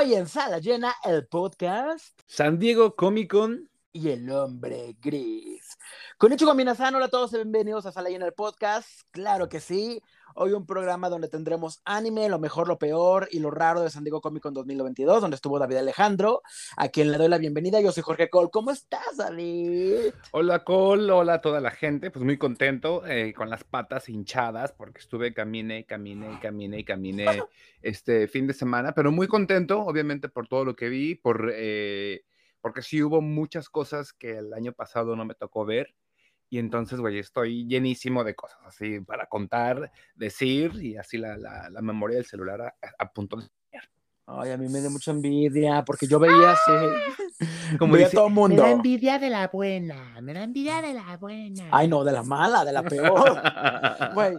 Hoy en Sala Llena, el podcast San Diego Comic Con y el hombre gris. Con hecho Minasano, hola a todos, bienvenidos a Sala Llena, el podcast. Claro que sí. Hoy un programa donde tendremos anime, lo mejor, lo peor y lo raro de San Diego Comic Con 2022, donde estuvo David Alejandro, a quien le doy la bienvenida. Yo soy Jorge Cole. ¿Cómo estás, David? Hola, Cole. Hola a toda la gente. Pues muy contento, eh, con las patas hinchadas, porque estuve, caminé, caminé, caminé, caminé este fin de semana, pero muy contento, obviamente, por todo lo que vi, por, eh, porque sí hubo muchas cosas que el año pasado no me tocó ver. Y entonces, güey, estoy llenísimo de cosas así para contar, decir y así la, la, la memoria del celular a, a punto de Ay, a mí me da mucha envidia porque yo veía así, Como veía dice, todo el mundo. Me da envidia de la buena, me da envidia de la buena. Ay, no, de la mala, de la peor. Güey,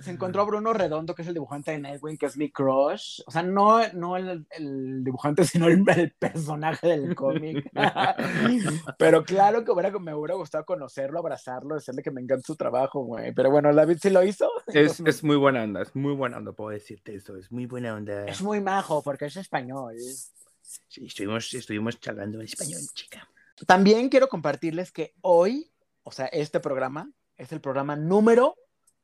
se encontró a Bruno Redondo, que es el dibujante de Nightwing, que es mi crush. O sea, no, no el, el dibujante, sino el, el personaje del cómic. Pero claro que hubiera, me hubiera gustado conocerlo, abrazarlo, decirle que me encanta su trabajo, güey. Pero bueno, David sí lo hizo. Es, es muy buena onda, es muy buena onda, puedo decirte eso, es muy buena onda. Es muy majo porque es español. Sí, estuvimos, estuvimos charlando en español, chica. También quiero compartirles que hoy, o sea, este programa es el programa número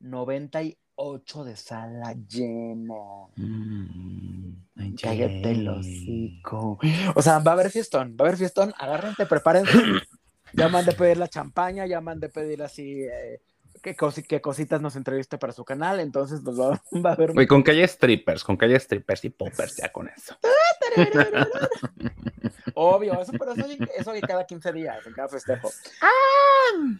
98 de sala llena. Mm, Cállate el hocico. O sea, va a haber fiestón, va a haber fiestón, agárrense, prepárense. Ya mandé pedir la champaña, ya mandé pedir así eh, qué, cosi- qué cositas nos entreviste para su canal, entonces pues va, va a haber... Güey, con que haya strippers, con que haya strippers y poppers, ya con eso. Obvio, eso, pero eso, eso cada 15 días, en cada festejo. Ah.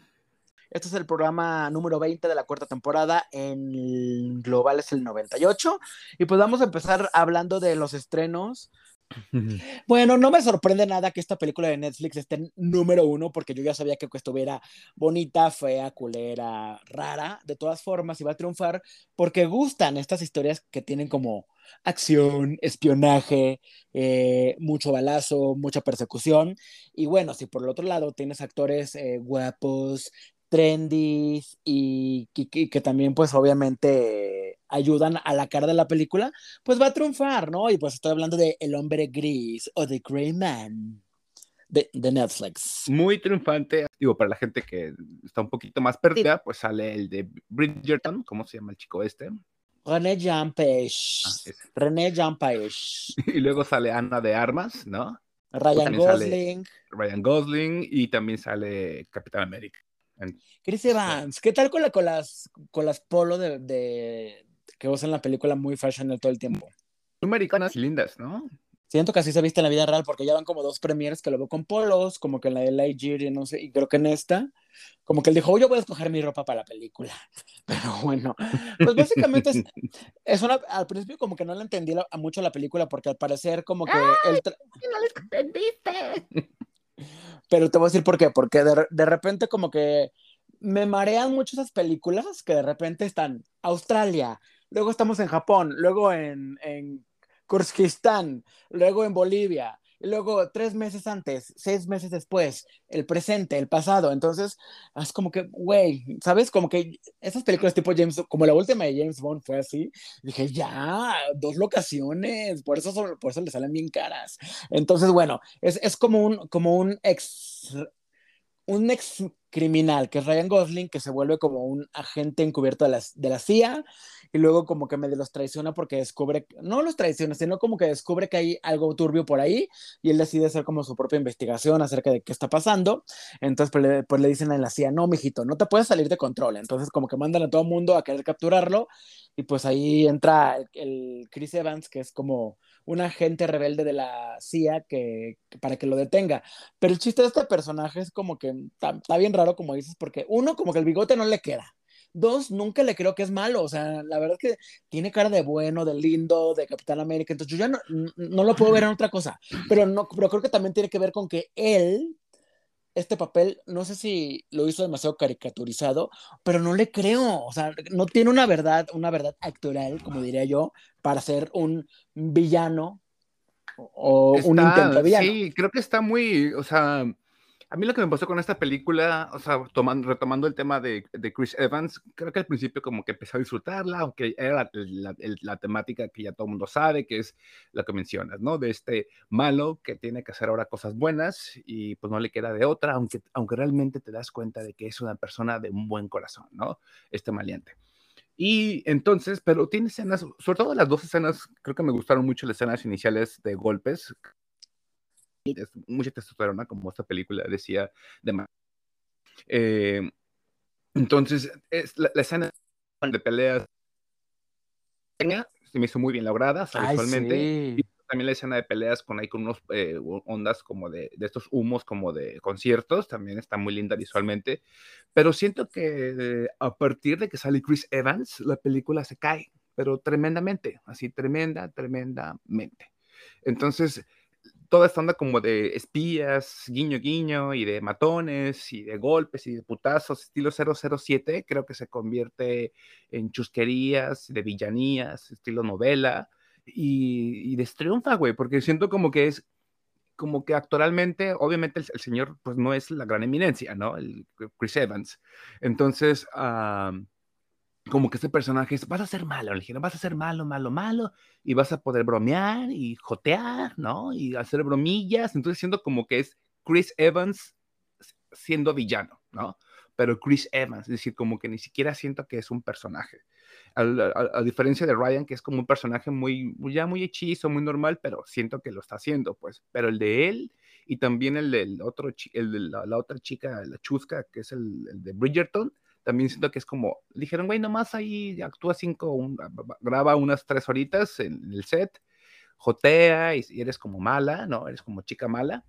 Este es el programa número 20 de la cuarta temporada. En global es el 98. Y pues vamos a empezar hablando de los estrenos. Bueno, no me sorprende nada que esta película de Netflix esté en número uno, porque yo ya sabía que estuviera bonita, fea, culera, rara. De todas formas, iba a triunfar porque gustan estas historias que tienen como acción, espionaje, eh, mucho balazo, mucha persecución. Y bueno, si por el otro lado tienes actores eh, guapos, trendy y, y- y que también pues obviamente ayudan a la cara de la película, pues va a triunfar, ¿no? Y pues estoy hablando de El hombre gris o The Grey Man de, de Netflix. Muy triunfante, digo, para la gente que está un poquito más perdida, pues sale el de Bridgerton, ¿cómo se llama el chico este? René Jean Page. Ah. René Jean Page. Y luego sale Ana de Armas, ¿no? Ryan Gosling. Ryan Gosling y también sale Capitán América. Chris Evans. ¿Qué tal con, la, con las con las polo de, de- que usan en la película muy fashion todo el tiempo? Americanas y lindas, ¿no? Siento que así se viste en la vida real porque ya van como dos premiers que lo veo con polos, como que en la de Lightyear y no sé, y creo que en esta, como que él dijo, "Oh, yo voy a escoger mi ropa para la película. Pero bueno, pues básicamente es, es una, al principio como que no le entendí la- a mucho la película porque al parecer como que él, tra- no les entendiste. pero te voy a decir por qué, porque de, de repente como que me marean mucho esas películas que de repente están Australia, luego estamos en Japón, luego en, en Kurdistán, luego en Bolivia, luego tres meses antes, seis meses después, el presente, el pasado. Entonces, es como que, güey, ¿sabes? Como que esas películas tipo James, como la última de James Bond fue así, dije, ya, dos locaciones, por eso, por eso le salen bien caras. Entonces, bueno, es, es como un, como un ex, un ex criminal, que es Ryan Gosling, que se vuelve como un agente encubierto de la, de la CIA, y luego como que medio los traiciona porque descubre, no los traiciona, sino como que descubre que hay algo turbio por ahí, y él decide hacer como su propia investigación acerca de qué está pasando, entonces pues le, pues dicen a la CIA, no, mijito, no te puedes salir de control, entonces como que mandan a todo el mundo a querer capturarlo, y pues ahí entra el, Chris Evans, que es como un agente rebelde de la CIA que, para que lo detenga. Pero el chiste de este personaje es como que está bien raro, como dices, porque uno, como que el bigote no le queda. Dos, nunca le creo que es malo. O sea, la verdad es que tiene cara de bueno, de lindo, de Capitán América. Entonces yo ya no, no lo puedo ver en otra cosa. Pero, no, pero creo que también tiene que ver con que él, este papel, no sé si lo hizo demasiado caricaturizado, pero no le creo. O sea, no tiene una verdad, una verdad actoral, como diría yo, para ser un villano o un Está- intento de villano. Sí, creo que está muy, o sea, A mí lo que me pasó con esta película, o sea, tomando, retomando el tema de, de, Chris Evans, creo que al principio como que empecé a disfrutarla, aunque era la, la, la, temática que ya todo el mundo sabe, que es lo que mencionas, ¿no? De este malo que tiene que hacer ahora cosas buenas y pues no le queda de otra, aunque, aunque realmente te das cuenta de que es una persona de un buen corazón, ¿no? Este maliente. Y entonces, pero tiene escenas, sobre todo las dos escenas, creo que me gustaron mucho las escenas iniciales de golpes, es mucha testosterona, como esta película decía de eh, entonces, es la, la, escena de peleas se me hizo muy bien lograda visualmente. Sí. Y también la escena de peleas con ahí con unos eh, ondas como de, de, estos humos como de conciertos, también está muy linda visualmente. Pero siento que eh, a partir de que sale Chris Evans, la película se cae, pero tremendamente, así tremenda, tremendamente. Entonces, toda esta onda como de espías, guiño guiño, y de matones, y de golpes, y de putazos, estilo 007, creo que se convierte en chusquerías, de villanías, estilo novela, y, y destriunfa, güey, porque siento como que es, como que actualmente, obviamente el, señor, pues no es la gran eminencia, ¿no? El Chris Evans. Entonces, como que este personaje es, vas a ser malo, le dijeron, vas a ser malo, malo, malo, y vas a poder bromear y jotear, ¿no? Y hacer bromillas, entonces siendo como que es Chris Evans siendo villano, ¿no? Pero Chris Evans, es decir, como que ni siquiera siento que es un personaje. A, diferencia de Ryan, que es como un personaje muy, ya muy hechizo, muy normal, pero siento que lo está haciendo, pues. Pero el de él y también el del otro, el de la, otra chica, la chusca, que es el de Bridgerton, también siento que es como, dijeron, güey, nomás ahí actúa cinco, un, graba unas tres horitas en el set, jotea y, y, eres como mala, ¿no? Eres como chica mala.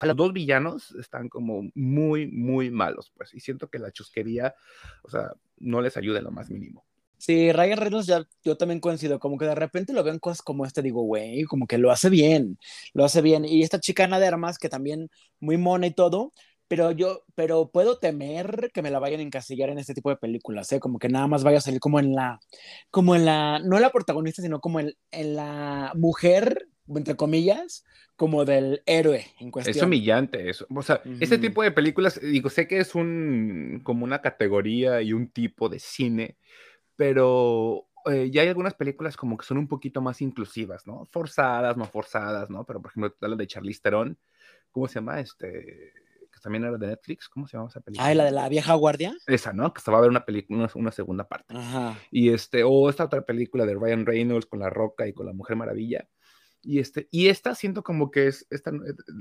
Los dos villanos están como muy, muy malos, pues, y siento que la chusquería, o sea, no les ayuda en lo más mínimo. Sí, Ryan Reynolds ya yo también coincido, como que de repente lo ven cosas como este, digo, güey, como que lo hace bien, lo hace bien. Y esta chica Ana de Armas, que también muy mona y todo, pero yo, pero puedo temer que me la vayan a encasillar en este tipo de películas, ¿eh? Como que nada más vaya a salir como en la, como en la, no la protagonista, sino como en, en la mujer, entre comillas, como del héroe en cuestión. Es humillante eso. O sea, uh -huh. este tipo de películas, digo, sé que es un, como una categoría y un tipo de cine, pero eh, ya hay algunas películas como que son un poquito más inclusivas, ¿no? Forzadas, no forzadas, ¿no? Pero por ejemplo, la de Charlize Theron, ¿cómo se llama? Este también era de Netflix, ¿cómo se llama esa película? Ah, la de la vieja guardia. Esa, ¿no? Que va a ver una película, una, una, segunda parte. Ajá. Y este, o esta otra película de Ryan Reynolds con La Roca y con la Mujer Maravilla. Y este, y esta siento como que es esta,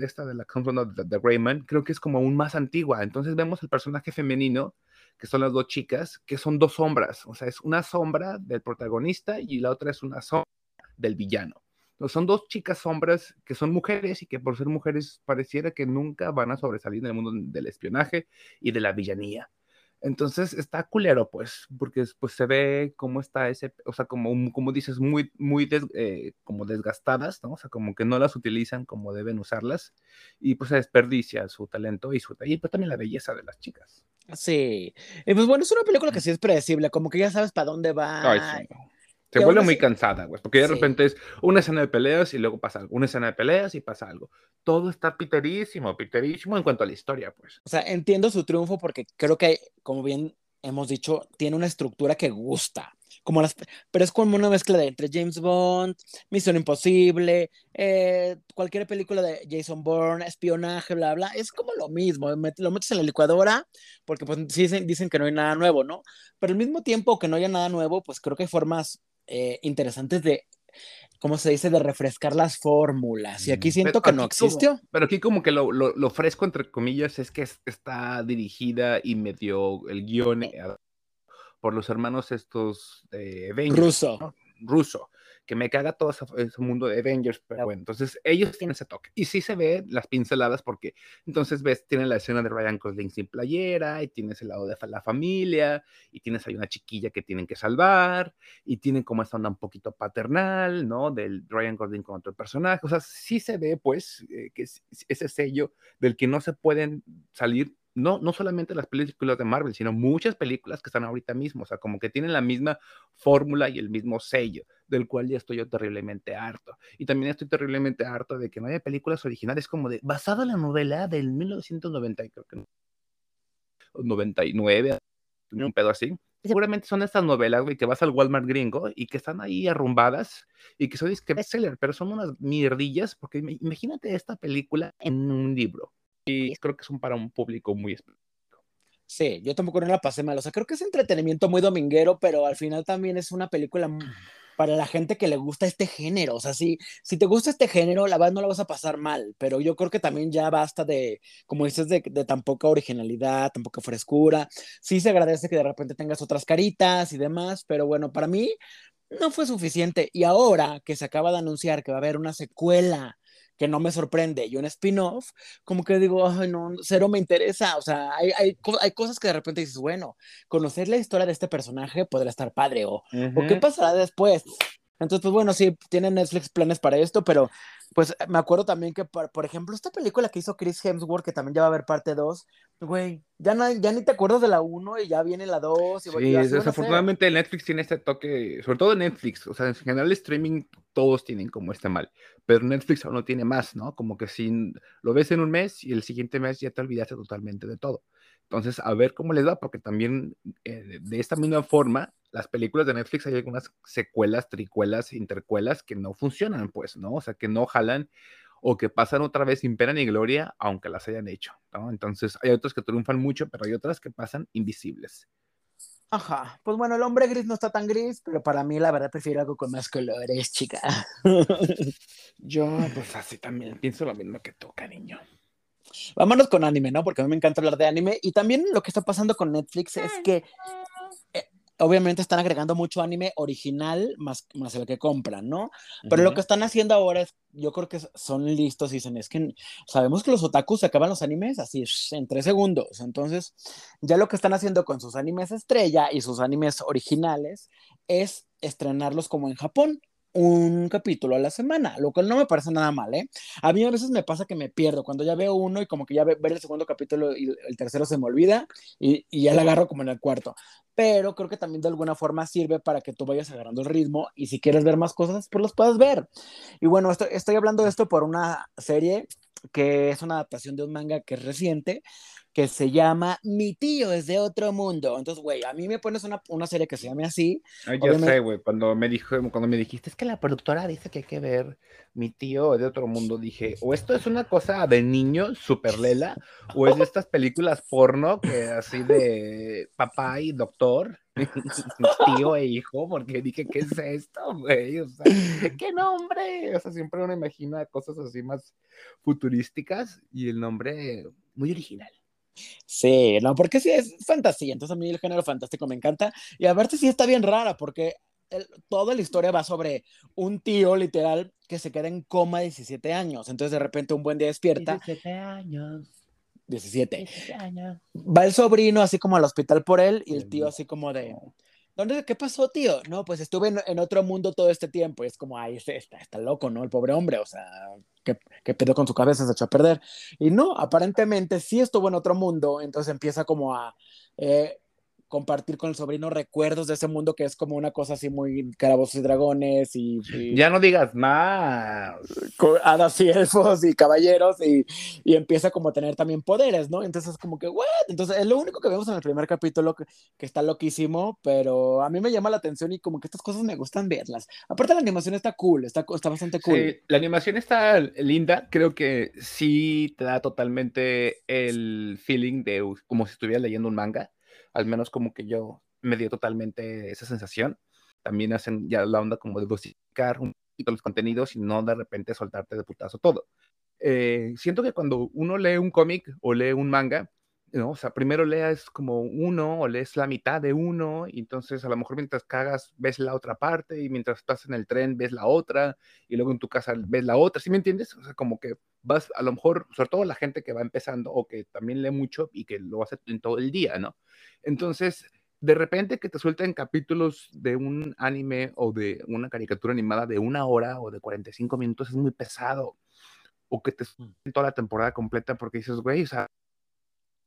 esta de la de, de Rayman, creo que es como aún más antigua. Entonces vemos el personaje femenino, que son las dos chicas, que son dos sombras. O sea, es una sombra del protagonista y la otra es una sombra del villano. Son dos chicas sombras que son mujeres y que por ser mujeres pareciera que nunca van a sobresalir en el mundo del espionaje y de la villanía. Entonces está culero, pues, porque pues se ve cómo está ese, o sea, como, como dices, muy, muy des, eh, como desgastadas, ¿no? O sea, como que no las utilizan como deben usarlas y pues se desperdicia su talento y, su, y pues también la belleza de las chicas. Sí, y pues bueno, es una película que sí es predecible, como que ya sabes para dónde va. Ay, sí. Se vuelve muy cansada, güey, porque de sí. repente es una escena de peleas y luego pasa algo, una escena de peleas y pasa algo. Todo está piterísimo, piterísimo en cuanto a la historia, pues. O sea, entiendo su triunfo porque creo que, como bien hemos dicho, tiene una estructura que gusta. Como las, pero es como una mezcla de entre James Bond, Misión Imposible, eh, cualquier película de Jason Bourne, espionaje, bla, bla. Es como lo mismo. Lo metes en la licuadora porque pues sí dicen, dicen que no hay nada nuevo, ¿no? Pero al mismo tiempo que no haya nada nuevo, pues creo que hay formas eh, interesantes de, ¿cómo se dice? De refrescar las fórmulas. Y aquí siento pero que aquí no existió. Como, pero aquí como que lo, lo, lo, fresco, entre comillas, es que está dirigida y medio el guion eh, por los hermanos estos de Avengers. Ruso. ¿no? Ruso que me caga todo ese, ese, mundo de Avengers, pero bueno, entonces ellos tienen ese toque. Y sí se ve las pinceladas porque entonces ves, tienen la escena de Ryan Gosling sin playera, y tienes el lado de la familia, y tienes ahí una chiquilla que tienen que salvar, y tienen como esta onda un poquito paternal, ¿no? Del Ryan Gosling con otro personaje. O sea, sí se ve, pues, eh, que es ese sello del que no se pueden salir no, no solamente las películas de Marvel, sino muchas películas que están ahorita mismo, o sea, como que tienen la misma fórmula y el mismo sello, del cual ya estoy yo terriblemente harto. Y también estoy terriblemente harto de que no haya películas originales como de, basada en la novela del 1990, creo que 99, un pedo así. Seguramente son estas novelas, güey, que vas al Walmart gringo y que están ahí arrumbadas y que son que bestseller, pero son unas mierdillas, porque imagínate esta película en un libro y creo que son para un público muy específico. Sí, yo tampoco no la pasé mal. O sea, creo que es entretenimiento muy dominguero, pero al final también es una película para la gente que le gusta este género. O sea, si, si te gusta este género, la verdad no la vas a pasar mal, pero yo creo que también ya basta de, como dices, de, de tan poca originalidad, tan poca frescura. Sí se agradece que de repente tengas otras caritas y demás, pero bueno, para mí no fue suficiente. Y ahora que se acaba de anunciar que va a haber una secuela que no me sorprende, y un spin-off, como que digo, ay, no, cero me interesa, o sea, hay, hay, hay, cosas que de repente dices, bueno, conocer la historia de este personaje podría estar padre, o, o qué pasará después. Entonces, pues bueno, sí, tiene Netflix planes para esto, pero pues me acuerdo también que, por, por, ejemplo, esta película que hizo Chris Hemsworth, que también ya va a haber parte 2, güey, ya, no, ya ni te acuerdas de la 1 y ya viene la 2. Sí, desafortunadamente Netflix tiene este toque, sobre todo Netflix, o sea, en general streaming todos tienen como este mal, pero Netflix aún no tiene más, ¿no? Como que si lo ves en un mes y el siguiente mes ya te olvidaste totalmente de todo. Entonces, a ver cómo les va, porque también eh, de esta misma forma, las películas de Netflix hay algunas secuelas, tricuelas, intercuelas que no funcionan, pues, ¿no? O sea, que no jalan o que pasan otra vez sin pena ni gloria, aunque las hayan hecho, ¿no? Entonces, hay otras que triunfan mucho, pero hay otras que pasan invisibles. Ajá, pues bueno, el hombre gris no está tan gris, pero para mí la verdad prefiero algo con más colores, chica. Yo, pues así también pienso lo mismo que tú, cariño. Vámonos con anime, ¿no? Porque a mí me encanta hablar de anime. Y también lo que está pasando con Netflix es que obviamente están agregando mucho anime original más, más el que compran, ¿no? Pero lo que están haciendo ahora es, yo creo que son listos y dicen, es que sabemos que los otakus acaban los animes así en tres segundos. Entonces, ya lo que están haciendo con sus animes estrella y sus animes originales es estrenarlos como en Japón un capítulo a la semana, lo cual no me parece nada mal, ¿eh? A mí a veces me pasa que me pierdo cuando ya veo uno y como que ya ve, ver el segundo capítulo y el tercero se me olvida y, y, ya la agarro como en el cuarto. Pero creo que también de alguna forma sirve para que tú vayas agarrando el ritmo y si quieres ver más cosas, pues los puedes ver. Y bueno, estoy, estoy hablando de esto por una serie que es una adaptación de un manga que es reciente, que se llama Mi tío es de otro mundo. Entonces, güey, a mí me pones una, una serie que se llame así. Ay, yo sé, güey, cuando me dijo, cuando me dijiste, es que la productora dice que hay que ver Mi tío es de otro mundo, dije, o esto es una cosa de niño, super lela, o es de estas películas porno que así de papá y doctor, tío e hijo, porque dije, ¿qué es esto, güey? O sea, ¿qué nombre? O sea, siempre uno imagina cosas así más futurísticas y el nombre muy original. Sí, no, porque sí es fantasía, entonces a mí el género fantástico me encanta y a ver sí está bien rara porque toda la historia va sobre un tío literal que se queda en coma 17 años, entonces de repente un buen día despierta. 17 años. 17. 17 años. Va el sobrino así como al hospital por él y el tío así como de, ¿Dónde, ¿Qué pasó, tío? No, pues estuve en, otro mundo todo este tiempo. Y es como, ay, este, está, está loco, ¿no? El pobre hombre, o sea, ¿qué, qué pedo con su cabeza? Se echó a perder. Y no, aparentemente sí estuvo en otro mundo, entonces empieza como a eh, compartir con el sobrino recuerdos de ese mundo que es como una cosa así muy carabos y dragones y, ya no digas más hadas y elfos y caballeros y, y, empieza como a tener también poderes, ¿no? Entonces es como que, ¿what? Entonces es lo único que vemos en el primer capítulo que, que, está loquísimo, pero a mí me llama la atención y como que estas cosas me gustan verlas. Aparte la animación está cool, está, está bastante cool. Sí, la animación está linda, creo que sí te da totalmente el feeling de como si estuviera leyendo un manga al menos como que yo me dio totalmente esa sensación. También hacen ya la onda como de dosificar un poquito los contenidos y no de repente soltarte de putazo todo. Eh, siento que cuando uno lee un cómic o lee un manga, ¿no? O sea, primero leas como uno o lees la mitad de uno y entonces a lo mejor mientras cagas ves la otra parte y mientras estás en el tren ves la otra y luego en tu casa ves la otra, ¿sí me entiendes? O sea, como que vas, a lo mejor, sobre todo la gente que va empezando o que también lee mucho y que lo hace en todo el día, ¿no? Entonces, de repente que te suelten capítulos de un anime o de una caricatura animada de una hora o de 45 minutos es muy pesado. O que te suelten toda la temporada completa porque dices, güey, o sea,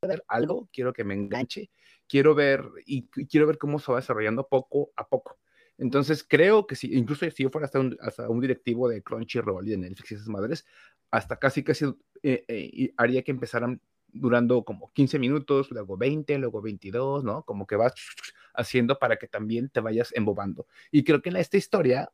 ver algo, quiero que me enganche, quiero ver y, y quiero ver cómo se va desarrollando poco a poco. Entonces creo que si, incluso si yo fuera hasta un, hasta un directivo de Crunchyroll y de Netflix y esas madres, hasta casi casi eh, eh, haría que empezaran durando como 15 minutos, luego 20, luego 22, ¿no? Como que vas haciendo para que también te vayas embobando. Y creo que en esta historia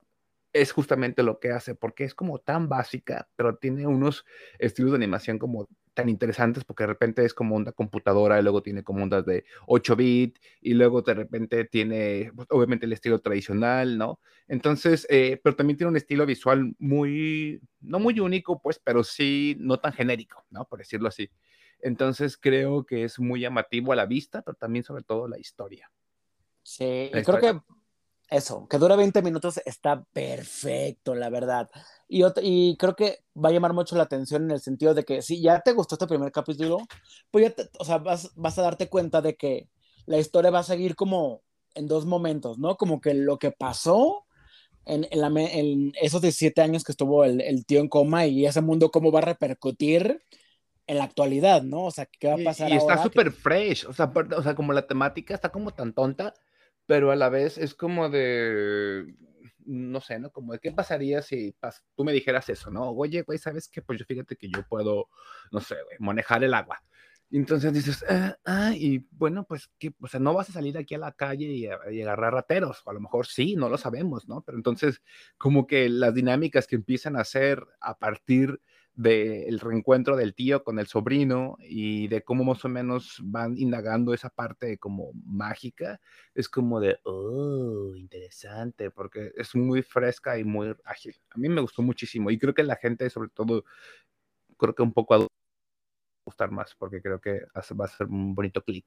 es justamente lo que hace, porque es como tan básica, pero tiene unos estilos de animación como tan interesantes, porque de repente es como una computadora y luego tiene como ondas de 8 bit y luego de repente tiene, pues, obviamente, el estilo tradicional, ¿no? Entonces, eh, pero también tiene un estilo visual muy, no muy único, pues, pero sí no tan genérico, ¿no? Por decirlo así. Entonces, creo que es muy llamativo a la vista, pero también sobre todo la historia. Sí, La y creo que eso, que dura 20 minutos está perfecto, la verdad. Y, y creo que va a llamar mucho la atención en el sentido de que si ya te gustó este primer capítulo, pues ya te- o sea, vas, vas a darte cuenta de que la historia va a seguir como en dos momentos, ¿no? Como que lo que pasó en, en la en esos 17 años que estuvo el, el tío en coma y ese mundo, cómo va a repercutir en la actualidad, ¿no? O sea, ¿qué va a Y, pasar y está ahora? súper fresh, o sea, aparte- o sea, como la temática está como tan tonta, pero a la vez es como de, no sé, ¿no? Como de qué pasaría si pas- tú me dijeras eso, ¿no? Oye, güey, ¿sabes qué? Pues yo fíjate que yo puedo, no sé, güey, manejar el agua. Y entonces dices, ah, ah, y bueno, pues que, o sea, no vas a salir aquí a la calle y, a- y agarrar rateros, o a lo mejor sí, no lo sabemos, ¿no? Pero entonces, como que las dinámicas que empiezan a hacer a partir del reencuentro del tío con el sobrino y de cómo más o menos van indagando esa parte como mágica, es como de, oh, interesante, porque es muy fresca y muy ágil. A mí me gustó muchísimo y creo que la gente, sobre todo, creo que un poco a gustar más, porque creo que va a ser un bonito clic.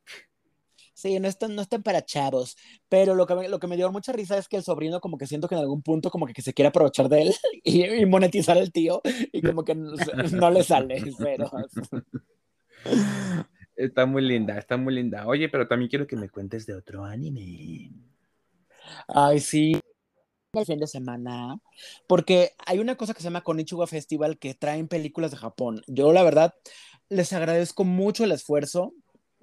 Sí, no están, no están para chavos, pero lo que, me, lo que me dio mucha risa es que el sobrino como que siento que en algún punto como que, se quiere aprovechar de él y, y monetizar al tío y como que no, no le sale, pero Está muy linda, está muy linda. Oye, pero también quiero que me cuentes de otro anime. ay sí, el fin de semana, porque hay una cosa que se llama Konichiwa Festival que traen películas de Japón. Yo la verdad les agradezco mucho el esfuerzo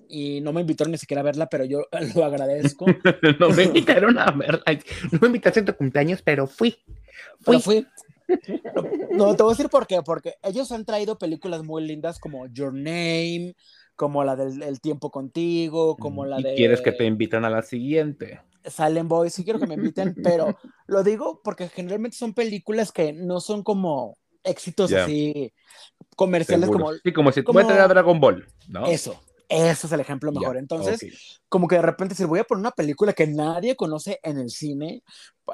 y no me invitaron ni siquiera a verla, pero yo lo agradezco. no me invitaron a verla. No me invitaste a tu cumpleaños, pero fui. Pero Fui. No, no, te voy a decir por qué. Porque ellos han traído películas muy lindas como Your Name, como la del El Tiempo Contigo, como la y de quieres que te invitan a la siguiente. Silent Boy. Sí quiero que me inviten, pero lo digo porque generalmente son películas que no son como éxitos Ya. así comerciales Seguro. como sí, como si como- voy a traer a Dragon Ball, ¿no? eso. Ese es el ejemplo mejor. Entonces, como que de repente si voy a poner una película que nadie conoce en el cine,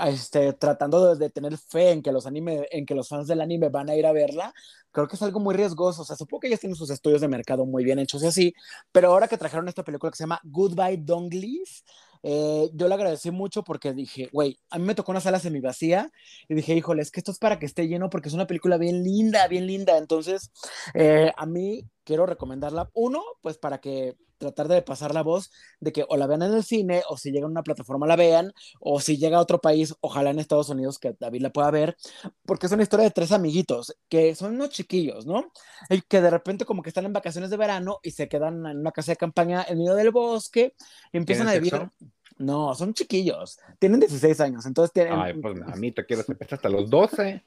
este, tratando de, de tener fe en que los anime, en que los fans del anime van a ir a verla, creo que es algo muy riesgoso. O sea, supongo que ellos tienen sus estudios de mercado muy bien hechos y así, pero ahora que trajeron esta película que se llama Goodbye Donglies, eh, yo le agradecí mucho porque dije, güey, a mí me tocó una sala semivacía y dije, híjole, es que esto es para que esté lleno porque es una película bien linda, bien linda. Entonces, eh, a mí quiero recomendarla. Uno, pues para que tratar de pasar la voz de que o la vean en el cine o si llega a una plataforma la vean o si llega a otro país, ojalá en Estados Unidos que David la pueda ver, porque es una historia de tres amiguitos que son unos chiquillos, ¿no? Y que de repente como que están en vacaciones de verano y se quedan en una casa de campaña en medio del bosque y empiezan a ¿Tienen vivir. sexo? No, son chiquillos, tienen 16 años, entonces tienen, Ay, pues a mí te quiero empezar hasta los 12.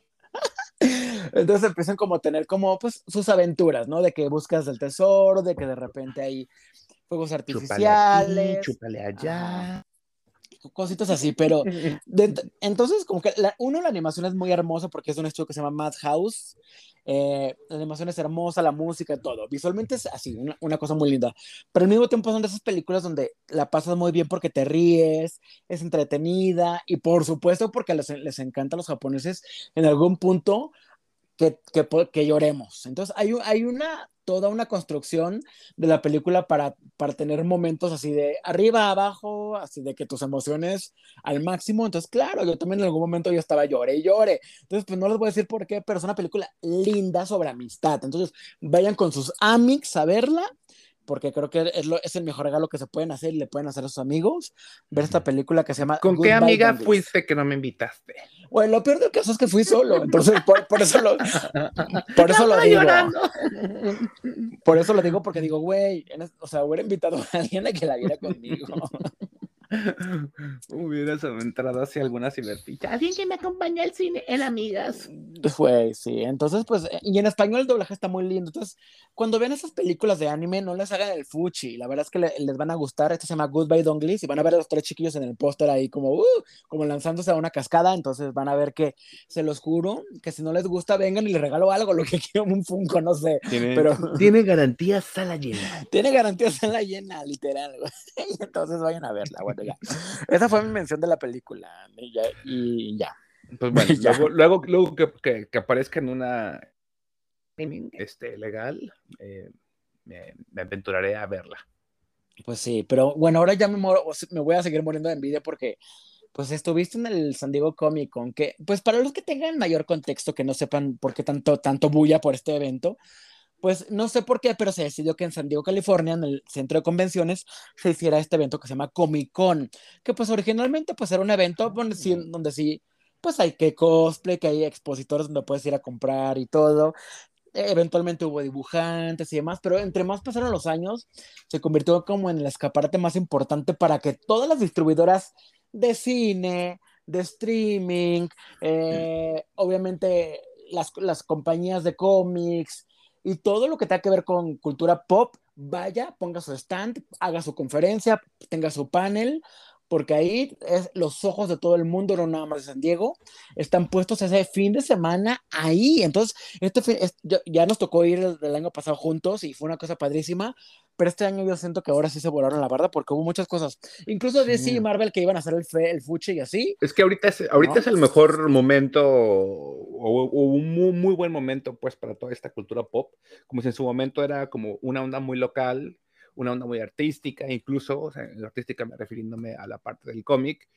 Entonces empiezan como a tener como pues sus aventuras, ¿no? De que buscas el tesoro, de que de repente hay fuegos Chúpale aquí, artificiales, chúpale allá. cositas así, pero de- entonces como que la- uno la animación es muy hermosa porque es un estudio que se llama Madhouse, eh, la animación es hermosa, la música, todo, visualmente es así, una, una cosa muy linda, pero al mismo tiempo son de esas películas donde la pasas muy bien porque te ríes, es entretenida y por supuesto porque les, les encanta a los japoneses en algún punto que, que, lloremos. Entonces hay, hay una, toda una construcción de la película para, para tener momentos así de arriba, abajo, así de que tus emociones al máximo. Entonces, claro, yo también en algún momento yo estaba llore y llore. Entonces, pues no les voy a decir por qué, pero es una película linda sobre amistad. Entonces, vayan con sus amics a verla porque creo que es, lo, es el mejor regalo que se pueden hacer y le pueden hacer a sus amigos, ver esta película que se llama... ¿Con qué amiga Dongles. fuiste que no me invitaste? Bueno, lo peor del caso es que fui solo, entonces por, por eso lo, por eso lo digo. llorando. Por eso lo digo porque digo, güey, o sea, hubiera invitado a alguien a que la viera conmigo. Hubieras entrado hacia alguna ciberficha. Alguien que me acompañe al cine en Amigas. Güey, sí. Entonces, pues, eh, y en español el doblaje está muy lindo. Entonces, cuando vean esas películas de anime, no les hagan el fuchi. La verdad es que le- les van a gustar. Este se llama Goodbye Donglis y van a ver a los tres chiquillos en el póster ahí como, uh, como lanzándose a una cascada. Entonces van a ver que, se los juro, que si no les gusta, vengan y les regalo algo, lo que quiero, un Funko, no sé. Tiene, Pero tiene garantía sala llena. tiene garantías en la llena, literal. Entonces vayan a verla. Bueno, ya. Esa fue mi mención de la película. Y ya. Y ya. Pues bueno, Ya. luego, luego, luego que, que- que aparezca en una este, legal, eh, me, me aventuraré a verla. Pues sí, pero bueno, ahora ya me, moro- me voy a seguir muriendo de envidia porque, pues estuviste en el San Diego Comic Con, que, pues para los que tengan mayor contexto, que no sepan por qué tanto, tanto bulla por este evento, pues no sé por qué, pero se decidió que en San Diego, California, en el centro de convenciones, se hiciera este evento que se llama Comic Con, que pues originalmente pues era un evento donde sí, donde sí pues hay que cosplay, que hay expositores donde puedes ir a comprar y todo. Eh, Eventualmente hubo dibujantes y demás, pero entre más pasaron los años, se convirtió como en el escaparate más importante para que todas las distribuidoras de cine, de streaming, eh, obviamente las, las compañías de cómics y todo lo que tenga que ver con cultura pop, vaya, ponga su stand, haga su conferencia, tenga su panel, porque ahí es los ojos de todo el mundo, no nada más de San Diego, están puestos ese fin de semana ahí. Entonces, este ya nos tocó ir el, el año pasado juntos y fue una cosa padrísima, pero este año yo siento que ahora sí se volaron la barda porque hubo muchas cosas, incluso DC Sí. y Marvel que iban a hacer el, fe, el fuche y así. Es que ahorita es, ahorita ¿No? es el mejor momento o, o un muy, muy buen momento pues para toda esta cultura pop, como si en su momento era como una onda muy local, una onda muy artística, incluso, o sea, en la artística me refiriéndome a la parte del cómic,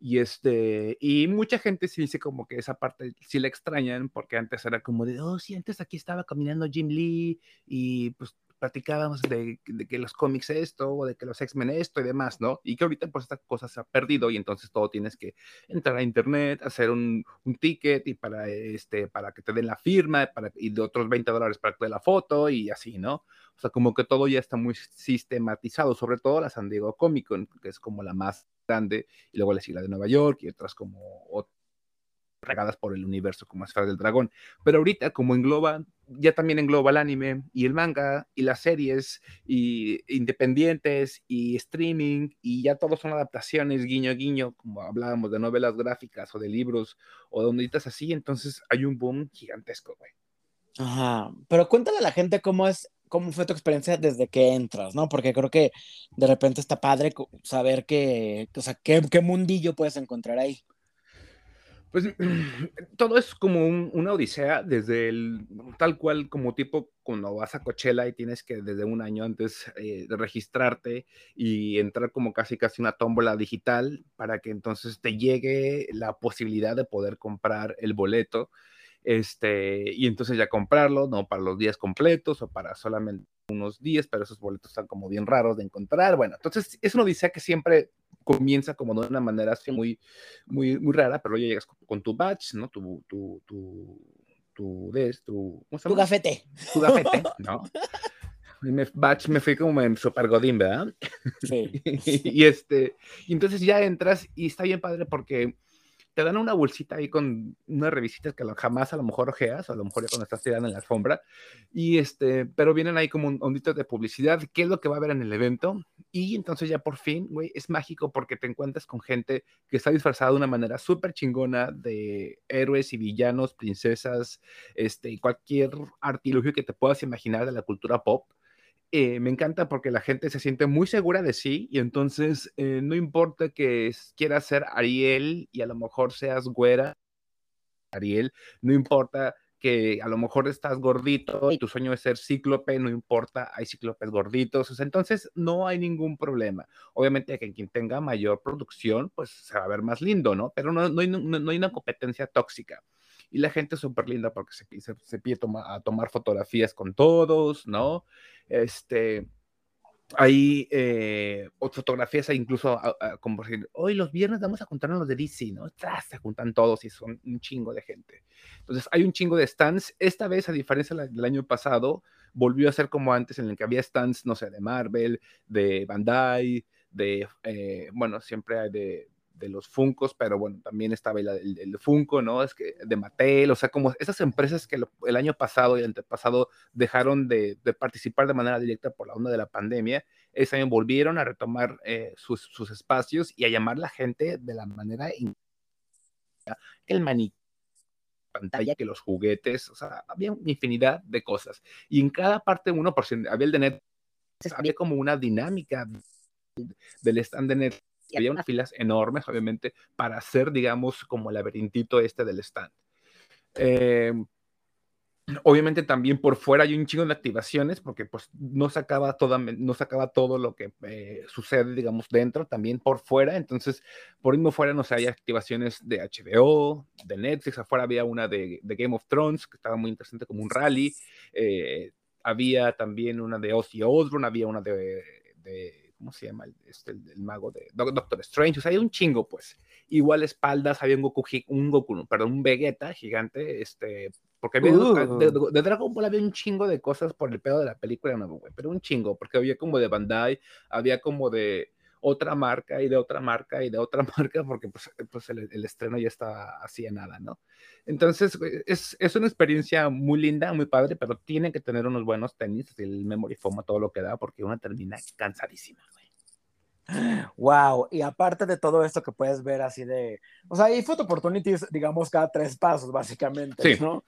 y este, y mucha gente sí dice como que esa parte sí la extrañan, porque antes era como de, oh, sí, antes aquí estaba caminando Jim Lee, y pues platicábamos de, que los cómics esto, o de que los X-Men esto y demás, ¿no? Y que ahorita pues esta cosa se ha perdido y entonces todo tienes que entrar a internet, hacer un, ticket y para, este, para que te den la firma para, y de otros 20 dólares para que te la foto y así, ¿no? O sea, como que todo ya está muy sistematizado, sobre todo la San Diego Comic Con, que es como la más grande, y luego la sigla de Nueva York y otras como regadas por el universo como Esfera del Dragón. Pero ahorita como engloba, ya también engloba el anime y el manga y las series y independientes y streaming y ya todos son adaptaciones guiño guiño, como hablábamos de novelas gráficas o de libros o de onditas así, entonces hay un boom gigantesco, güey. Ajá, pero cuéntale a la gente cómo es, cómo fue tu experiencia desde que entras, ¿no? Porque creo que de repente está padre saber que, o sea, qué mundillo puedes encontrar ahí. Pues todo es como un- una odisea desde el tal cual como tipo cuando vas a Coachella y tienes que desde un año antes eh, registrarte y entrar como casi casi una tómbola digital para que entonces te llegue la posibilidad de poder comprar el boleto este, y entonces ya comprarlo, no para los días completos o para solamente unos días, pero esos boletos están como bien raros de encontrar. Bueno, entonces es una odisea que siempre comienza como de una manera así muy, muy, muy rara, pero ya llegas con, con tu badge, ¿no? Tu, tu, tu, tu, des, tu, ¿cómo se Tu llama? gafete. Tu gafete, ¿no? Me, batch me fui como en super godín, ¿verdad? Sí. y este, y entonces ya entras y está bien padre porque te dan una bolsita ahí con unas revisitas que jamás a lo mejor ojeas, a lo mejor ya cuando estás tirando en la alfombra, y este, pero vienen ahí como un ondito de publicidad, qué es lo que va a haber en el evento, y entonces ya por fin, güey, es mágico porque te encuentras con gente que está disfrazada de una manera súper chingona de héroes y villanos, princesas, este, y cualquier artilugio que te puedas imaginar de la cultura pop. Eh, me encanta porque la gente se siente muy segura de sí y entonces eh, no importa que quieras ser Ariel y a lo mejor seas güera, Ariel, no importa que a lo mejor estás gordito y tu sueño es ser cíclope, no importa, hay cíclopes gorditos, o sea, entonces no hay ningún problema. Obviamente que quien tenga mayor producción, pues se va a ver más lindo, ¿no? Pero no, no, hay, no, no hay una competencia tóxica. Y la gente es súper linda porque se, pide a tomar fotografías con todos, ¿no? Este, hay eh, fotografías incluso como por decir, hoy los viernes vamos a contarnos los de DC, ¿no? Se juntan todos y son un chingo de gente. Entonces hay un chingo de stands. Esta vez, a diferencia del año pasado, volvió a ser como antes, en el que había stands, no sé, de Marvel, de Bandai, de, eh, bueno, siempre hay de, de los Funcos, pero bueno, también estaba el, el, Funko, ¿no? Es que de Mattel, o sea, como esas empresas que el año pasado y el antepasado dejaron de, de, participar de manera directa por la onda de la pandemia, ese año volvieron a retomar eh, sus, sus, espacios y a llamar a la gente de la manera el maniquí pantalla que los juguetes, o sea, había infinidad de cosas. Y en cada parte uno, por había el de net, había como una dinámica del stand de net había unas filas enormes, obviamente, para hacer, digamos, como el laberintito este del stand. Eh, obviamente también por fuera hay un chingo de activaciones porque pues no se acaba, toda, no se acaba todo lo que eh, sucede, digamos, dentro, también por fuera. Entonces, por mismo fuera, no sé, hay activaciones de HBO, de Netflix, afuera había una de, Game of Thrones que estaba muy interesante como un rally. Eh, había también una de Ozzy Osbourne, había una de ¿cómo se llama? Este, el, mago de Doctor Strange, o sea, hay un chingo, pues. Igual espaldas, había un Goku, un Goku, perdón, un Vegeta gigante, este, porque había, uh. de, Dragon Ball había un chingo de cosas por el pedo de la película, no, güey, pero un chingo, porque había como de Bandai, había como de otra marca y de otra marca y de otra marca, porque pues, pues el, el, estreno ya estaba así en nada, ¿no? Entonces, es, es, una experiencia muy linda, muy padre, pero tiene que tener unos buenos tenis, el memory foam, todo lo que da, porque una termina cansadísima, güey. Wow, y aparte de todo esto que puedes ver así de, o sea, hay photo opportunities, digamos, cada tres pasos, básicamente, ¿no?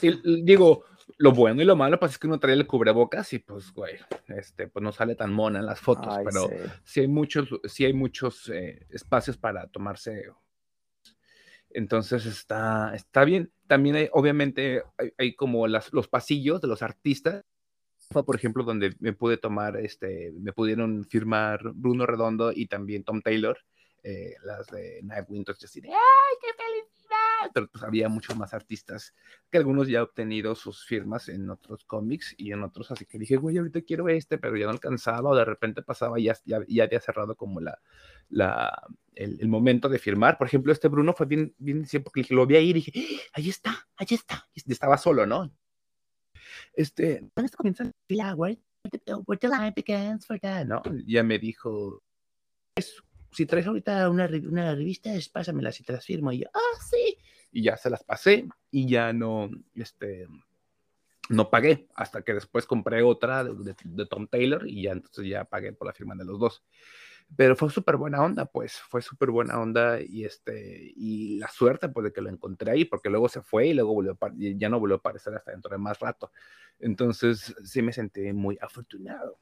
sí, digo, lo bueno y lo malo, pues es que uno trae el cubrebocas y pues, güey, este, pues no sale tan mona en las fotos, pero sí. hay muchos, sí hay muchos eh, espacios para tomarse. Entonces está, está bien. También hay, obviamente, hay, como las, los pasillos de los artistas. Fue, por ejemplo, donde me pude tomar, este, me pudieron firmar Bruno Redondo y también Tom Taylor, eh, las de Nightwing. Entonces, así ¡ay, qué feliz! Pero pues había muchos más artistas que algunos ya obtenido sus firmas en otros cómics y en otros, así que dije, güey, ahorita quiero este, pero ya no alcanzaba o de repente pasaba y ya, ya, ya había cerrado como la, la, el, momento de firmar. Por ejemplo, este Bruno fue bien, bien porque lo vi ahí y dije, ¡Ah! ahí está, ahí está, y estaba solo, ¿no? Este, ¿dónde comienza la where, the line begins for that? No, ya me dijo, si traes ahorita una, una revista, pásamela si te las firmo. Y yo, ah, sí. Y ya se las pasé y ya no, este, no pagué hasta que después compré otra de, Tom Taylor y ya entonces ya pagué por la firma de los dos. Pero fue súper buena onda, pues fue súper buena onda y este y la suerte pues de que lo encontré ahí porque luego se fue y luego volvió ya no volvió a aparecer hasta dentro de más rato. Entonces sí me sentí muy afortunado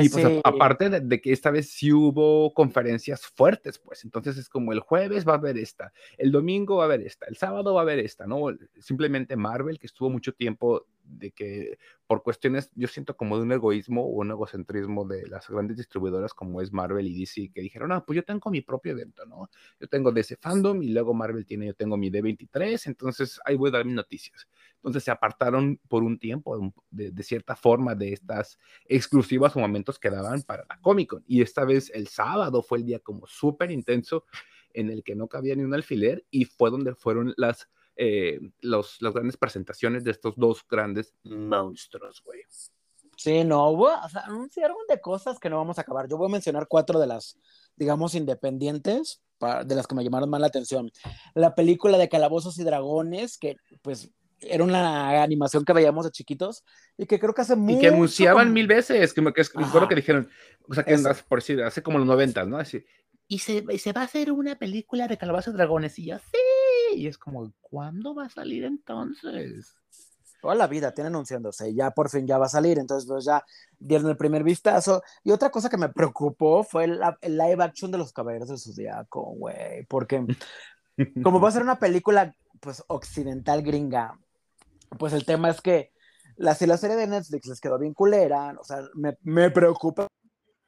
y pues aparte de, que esta vez sí hubo conferencias fuertes, pues entonces es como el jueves va a haber esta, el domingo va a haber esta, el sábado va a haber esta, ¿no? Simplemente Marvel, que estuvo mucho tiempo de que por cuestiones, yo siento como de un egoísmo o un egocentrismo de las grandes distribuidoras como es Marvel y DC, que dijeron, ah, pues yo tengo mi propio evento, ¿no? Yo tengo DC Fandom y luego Marvel tiene, yo tengo mi D23, entonces ahí voy a dar mis noticias. Entonces se apartaron por un tiempo, de, de cierta forma, de estas exclusivas o momentos que daban para la Comic Con. Y esta vez el sábado fue el día como súper intenso en el que no cabía ni un alfiler y fue donde fueron las eh, los, las grandes presentaciones de estos dos grandes monstruos, güey. Sí, no, hubo, o sea, anunciaron de cosas que no vamos a acabar. Yo voy a mencionar cuatro de las, digamos, independientes, de las que me llamaron más la atención. La película de Calabozos y Dragones, que pues era una animación que veíamos de chiquitos y que creo que hace mucho... Y que anunciaban mil veces, que me, que, acuerdo que dijeron, o sea, que por decir, hace como los noventas, ¿no? Así. Y se, se va a hacer una película de Calabozos y Dragones y yo, sí, y es como, ¿cuándo va a salir entonces? Toda la vida tiene anunciándose, ya por fin ya va a salir, entonces pues ya dieron el primer vistazo. Y otra cosa que me preocupó fue el, live action de los Caballeros del Zodiaco, güey, porque como va a ser una película pues occidental gringa, pues el tema es que la, si la serie de Netflix les quedó bien culera, o sea, me, me preocupa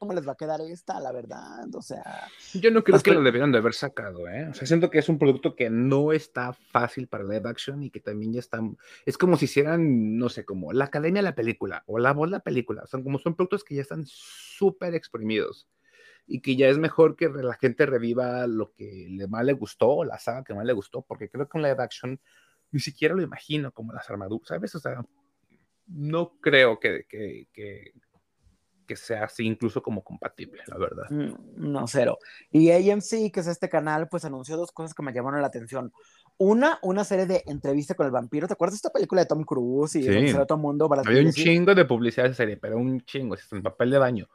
cómo les va a quedar esta, la verdad. O sea. Yo no creo que lo debieran de haber sacado, ¿eh? O sea, siento que es un producto que no está fácil para live action y que también ya está. Es como si hicieran, no sé, como la academia de la película o la voz de la película. Son como son productos que ya están súper exprimidos y que ya es mejor que la gente reviva lo que le más le gustó o la saga que más le gustó, porque creo que un live action ni siquiera lo imagino como las armaduras, ¿sabes? O sea, no creo que, que, que, que sea así incluso como compatible, la verdad. Mm, No, cero. Y AMC, que es este canal, pues anunció dos cosas que me llamaron la atención. Una, una serie de entrevista con el vampiro. ¿Te acuerdas de esta película de Tom Cruise y Sí. todo el mundo? Había un chingo de publicidad de serie, pero un chingo, es en papel de baño.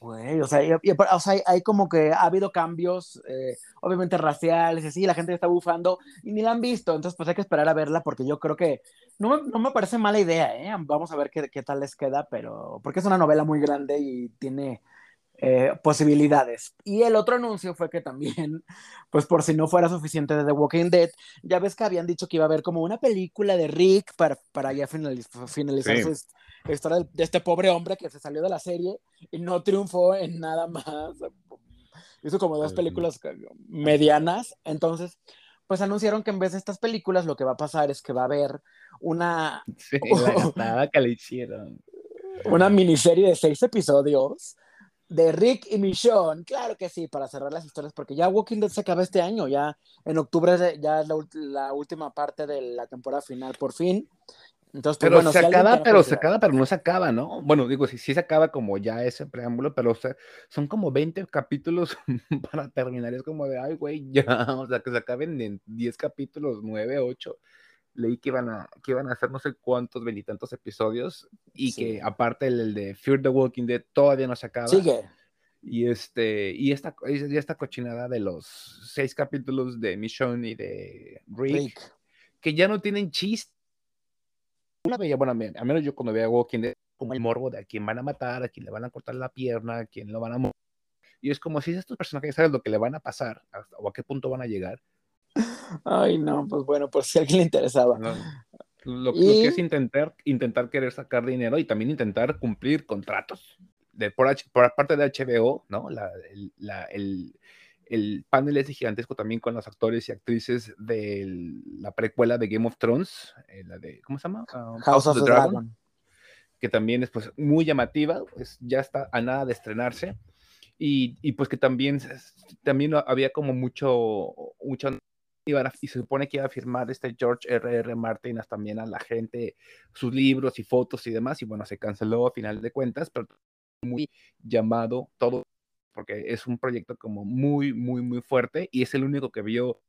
Güey, o sea, y- y- o sea, hay, como que ha habido cambios, eh, obviamente raciales, y así, la gente está bufando y ni la han visto, entonces pues hay que esperar a verla porque yo creo que no, me- no me parece mala idea, ¿eh? Vamos a ver qué, qué tal les queda, pero porque es una novela muy grande y tiene eh, posibilidades. Y el otro anuncio fue que también, pues por si no fuera suficiente de The Walking Dead, ya ves que habían dicho que iba a haber como una película de Rick para, para ya finaliz- finalizar Sí. su his- historia de este pobre hombre que se salió de la serie y no triunfó en nada más. Hizo como dos películas medianas. Entonces, pues anunciaron que en vez de estas películas lo que va a pasar es que va a haber una, Sí, la que le hicieron. una miniserie de seis episodios de Rick y Michonne. Claro que sí, para cerrar las historias, porque ya Walking Dead se acaba este año, ya en octubre ya es la, la última parte de la temporada final por fin. Entonces, pues, Pero bueno, se si acaba, pero se acaba, pero no se acaba, ¿no? Bueno, digo, sí, sí se acaba como ya ese preámbulo, pero o sea, son como 20 capítulos para terminar. Es como de, ay, güey, ya, o sea, que se acaben en 10 capítulos, 9, 8. Leí que iban a, que iban a hacer no sé cuántos, veintitantos episodios y Sí. que aparte el, el de Fear the Walking Dead todavía no se acaba. Sigue. Y y y esta, y esta cochinada de los seis capítulos de Michonne y de Rick, Rick. que ya no tienen chiste. Una veía, bueno, a mí- a menos yo cuando veía Walking Dead, como el morbo de a quién van a matar, a quién le van a cortar la pierna, a quién lo van a morir. Y es como si estos personajes saben lo que le van a pasar o a qué punto van a llegar. Ay, no, pues bueno, por si a alguien le interesaba. ¿no? Lo, lo Y- que es intentar, intentar querer sacar dinero y también intentar cumplir contratos. De, por, H- por parte de HBO, ¿no? La, el, la- el- el panel es gigantesco también con los actores y actrices de la precuela de Game of Thrones, eh, la de, ¿cómo se llama? Ah, House of the Dragon. que también es pues muy llamativa, pues ya está a nada de estrenarse y, y, pues que también, también había como mucho, mucho y se supone que iba a firmar este George R.R. R. Martin también a la gente sus libros y fotos y demás y bueno, se canceló a final de cuentas, pero muy llamado todo porque es un proyecto como muy, muy, muy fuerte y es el único que vio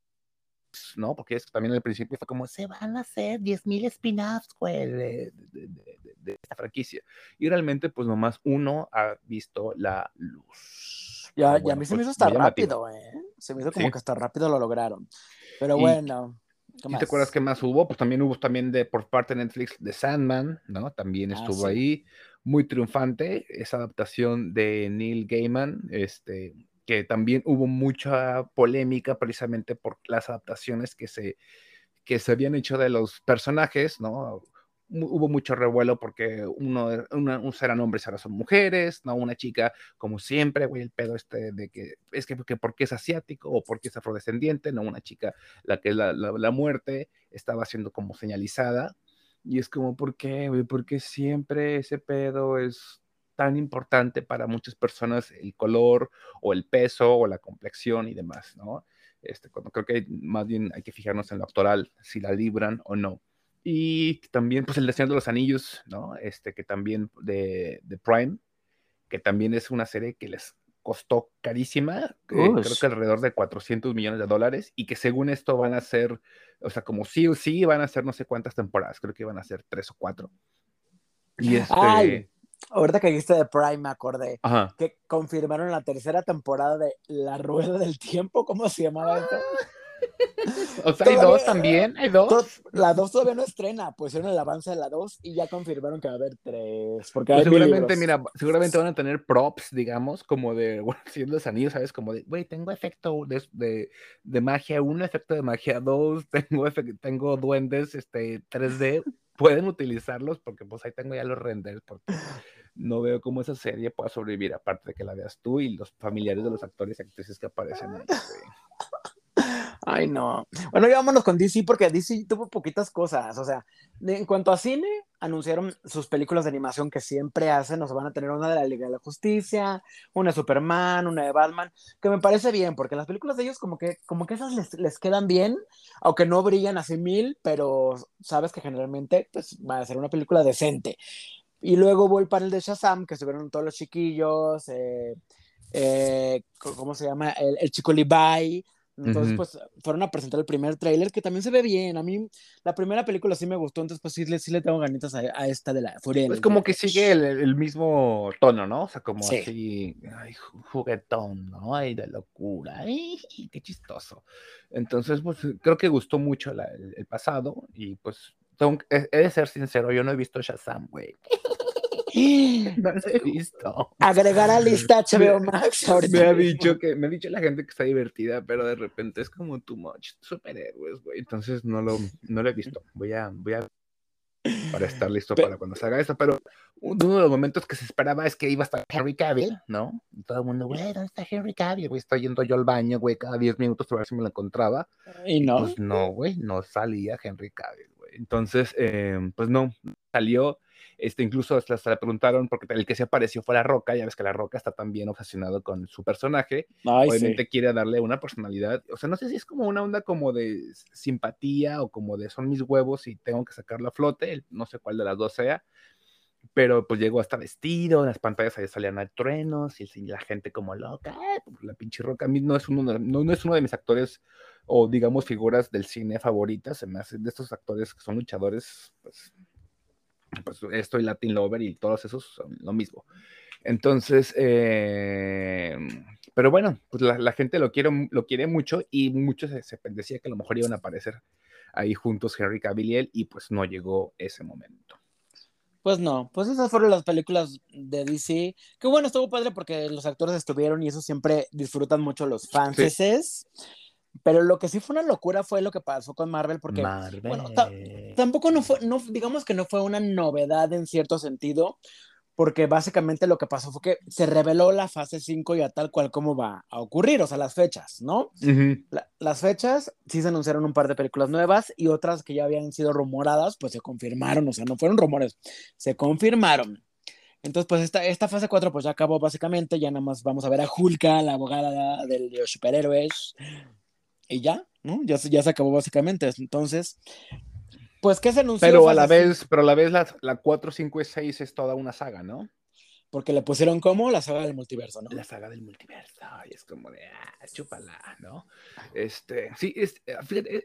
¿no? Porque es, también al principio fue como, se van a hacer 10.000 spin-offs, güey, de, de, de, de, esta franquicia. Y realmente, pues nomás uno ha visto la luz. Ya, bueno, ya a mí se me hizo hasta rápido, eh. Se me hizo como Sí. que hasta rápido lo lograron. Pero Y- bueno. ¿qué ¿Y te acuerdas qué más hubo? Pues también hubo también de por parte de Netflix de Sandman, ¿no? También Ah, estuvo sí. ahí, muy triunfante, esa adaptación de Neil Gaiman, este, que también hubo mucha polémica precisamente por las adaptaciones que se, que se habían hecho de los personajes, ¿no? Hubo mucho revuelo porque uno, una, unos eran hombres, ahora son mujeres, ¿no? Una chica, como siempre, güey, el pedo este de que es que, que porque es asiático o porque es afrodescendiente, ¿no? Una chica, la que la, la muerte, estaba siendo como señalizada. Y es como, ¿por qué? Porque siempre ese pedo es tan importante para muchas personas el color o el peso o la complexión y demás, ¿no? Este, cuando creo que más bien hay que fijarnos en lo actoral, si la libran o no. Y también, pues, el Deseo de los Anillos, ¿no? Este, que también de, de Prime, que también es una serie que les costó carísima, eh, creo que alrededor de 400 millones de dólares, y que según esto van a ser, o sea, como sí o sí, van a ser no sé cuántas temporadas, creo que van a ser tres o cuatro. Y este... Ay, ahorita que dijiste de Prime me acordé Ajá. que confirmaron la tercera temporada de La Rueda del Tiempo, ¿cómo se llamaba esto? O sea, hay dos también, hay dos. La dos todavía no estrena, pues hicieron el avance de la dos y ya confirmaron que va a haber tres. Porque Pues seguramente, mira, seguramente van a tener props, digamos, como de, bueno, si los anillos, ¿sabes? Como de, güey, tengo efecto de, de, de, magia 1, efecto de magia 2, tengo, efecto, tengo duendes este, 3D, pueden utilizarlos porque pues ahí tengo ya los renders, porque no veo cómo esa serie pueda sobrevivir, aparte de que la veas tú y los familiares de los actores y actrices que aparecen ahí, Ay, no. Bueno, ya vámonos con DC porque DC tuvo poquitas cosas. O sea, en cuanto a cine, anunciaron sus películas de animación que siempre hacen. Sea, van a tener una de la Liga de la Justicia, una de Superman, una de Batman, que me parece bien, porque las películas de ellos como que, como que esas les, les quedan bien, aunque no brillan así mil, pero sabes que generalmente pues, va a ser una película decente. Y luego voy para el de Shazam, que estuvieron todos los chiquillos, eh, eh, ¿cómo se llama? El, el chico Levi entonces, pues fueron a presentar el primer tráiler que también se ve bien. A mí la primera película sí me gustó, entonces pues sí, sí le tengo ganitas a, a esta de la Furia. Pues como que sigue el, el, mismo tono, ¿no? O sea, como así, ay, juguetón, ¿no? Ay, de locura, ay, qué chistoso. Entonces, pues creo que gustó mucho la, el, el, pasado y pues tengo, he, he de ser sincero, yo no he visto Shazam, güey. No lo he visto. Agregar a lista HBO Max. Me ha dicho que, me ha dicho la gente que está divertida, pero de repente es como too much superhéroes, güey. Entonces no lo, no lo he visto. Voy a, voy a para estar listo pero, para cuando se haga eso, pero uno de los momentos que se esperaba es que iba a estar Henry Cavill, ¿no? Y todo el mundo, güey, ¿dónde está Henry Cavill? Güey, estoy yendo yo al baño, güey, cada 10 minutos para ver si me lo encontraba. Y no. Pues no, güey, no salía Henry Cavill, güey. Entonces, eh, pues no, salió este, incluso hasta, hasta, le preguntaron, porque el que se apareció fue La Roca, ya ves que La Roca está también obsesionado con su personaje, Ay, obviamente sí. quiere darle una personalidad, o sea, no sé si es como una onda como de simpatía o como de son mis huevos y tengo que sacarlo a flote, no sé cuál de las dos sea, pero pues llegó hasta vestido, en las pantallas ahí salían truenos y la gente como loca, eh, la pinche Roca, a mí no es, uno, no, no es uno de mis actores o digamos figuras del cine favoritas, hacen de estos actores que son luchadores, pues pues esto y Latin Lover y todos esos son lo mismo. Entonces, eh, pero bueno, pues la, la, gente lo quiere, lo quiere mucho y muchos se, se, decía que a lo mejor iban a aparecer ahí juntos Henry Cavill y él y pues no llegó ese momento. Pues no, pues esas fueron las películas de DC. Que bueno, estuvo padre porque los actores estuvieron y eso siempre disfrutan mucho los fans. Sí. Pero lo que sí fue una locura fue lo que pasó con Marvel, porque Marvel. Bueno, tampoco no fue, no, digamos que no fue una novedad en cierto sentido, porque básicamente lo que pasó fue que se reveló la fase 5 ya tal cual como va a ocurrir, o sea, las fechas, ¿no? Uh -huh. la, las fechas, sí se anunciaron un par de películas nuevas y otras que ya habían sido rumoradas, pues se confirmaron, o sea, no fueron rumores, se confirmaron. Entonces, pues esta, esta fase 4 pues ya acabó básicamente, ya nada más vamos a ver a Hulka, la abogada de los superhéroes, y ya, ¿no? Ya, ya se acabó básicamente. Entonces, pues, ¿qué se anunció? Pero a la vez, pero a la vez la, la 4, 5 y 6 es toda una saga, ¿no? Porque le pusieron como la saga del multiverso, ¿no? La saga del multiverso, y es como de, ah, chúpala, ¿no? Este, sí, es,